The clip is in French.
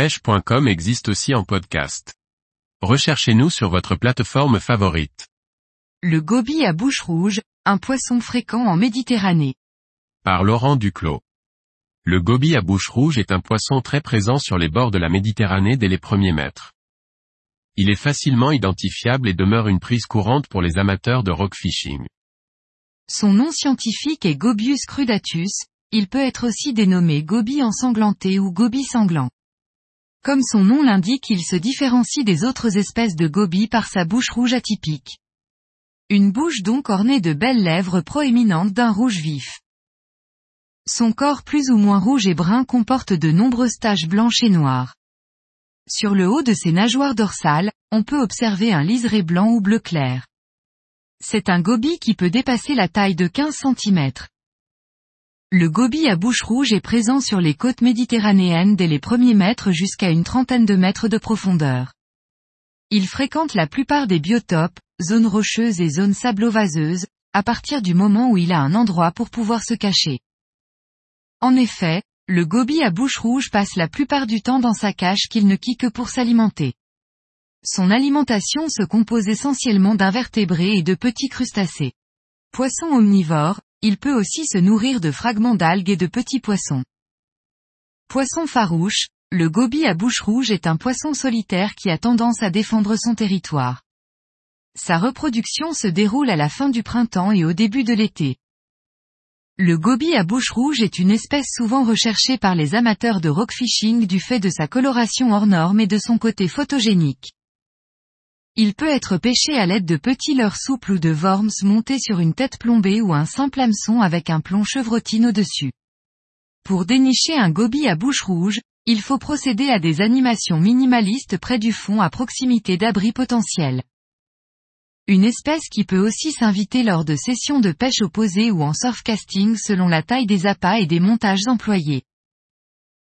pêche.com existe aussi en podcast. Recherchez-nous sur votre plateforme favorite. Le goby à bouche rouge, un poisson fréquent en Méditerranée. Par Laurent Duclos. Le goby à bouche rouge est un poisson très présent sur les bords de la Méditerranée dès les premiers mètres. Il est facilement identifiable et demeure une prise courante pour les amateurs de rock fishing. Son nom scientifique est Gobius crudatus, il peut être aussi dénommé goby ensanglanté ou goby sanglant. Comme son nom l'indique il se différencie des autres espèces de goby par sa bouche rouge atypique. Une bouche donc ornée de belles lèvres proéminentes d'un rouge vif. Son corps plus ou moins rouge et brun comporte de nombreuses taches blanches et noires. Sur le haut de ses nageoires dorsales, on peut observer un liseré blanc ou bleu clair. C'est un goby qui peut dépasser la taille de 15 cm. Le goby à bouche rouge est présent sur les côtes méditerranéennes dès les premiers mètres jusqu'à une trentaine de mètres de profondeur. Il fréquente la plupart des biotopes, zones rocheuses et zones sablo-vaseuses, à partir du moment où il a un endroit pour pouvoir se cacher. En effet, le goby à bouche rouge passe la plupart du temps dans sa cache qu'il ne quitte que pour s'alimenter. Son alimentation se compose essentiellement d'invertébrés et de petits crustacés. Poisson omnivore, il peut aussi se nourrir de fragments d'algues et de petits poissons. Poisson farouche, le goby à bouche rouge est un poisson solitaire qui a tendance à défendre son territoire. Sa reproduction se déroule à la fin du printemps et au début de l'été. Le goby à bouche rouge est une espèce souvent recherchée par les amateurs de rockfishing du fait de sa coloration hors norme et de son côté photogénique. Il peut être pêché à l'aide de petits leurres souples ou de worms montés sur une tête plombée ou un simple hameçon avec un plomb chevrotine au-dessus. Pour dénicher un goby à bouche rouge, il faut procéder à des animations minimalistes près du fond à proximité d'abris potentiels. Une espèce qui peut aussi s'inviter lors de sessions de pêche opposées ou en surfcasting selon la taille des appâts et des montages employés.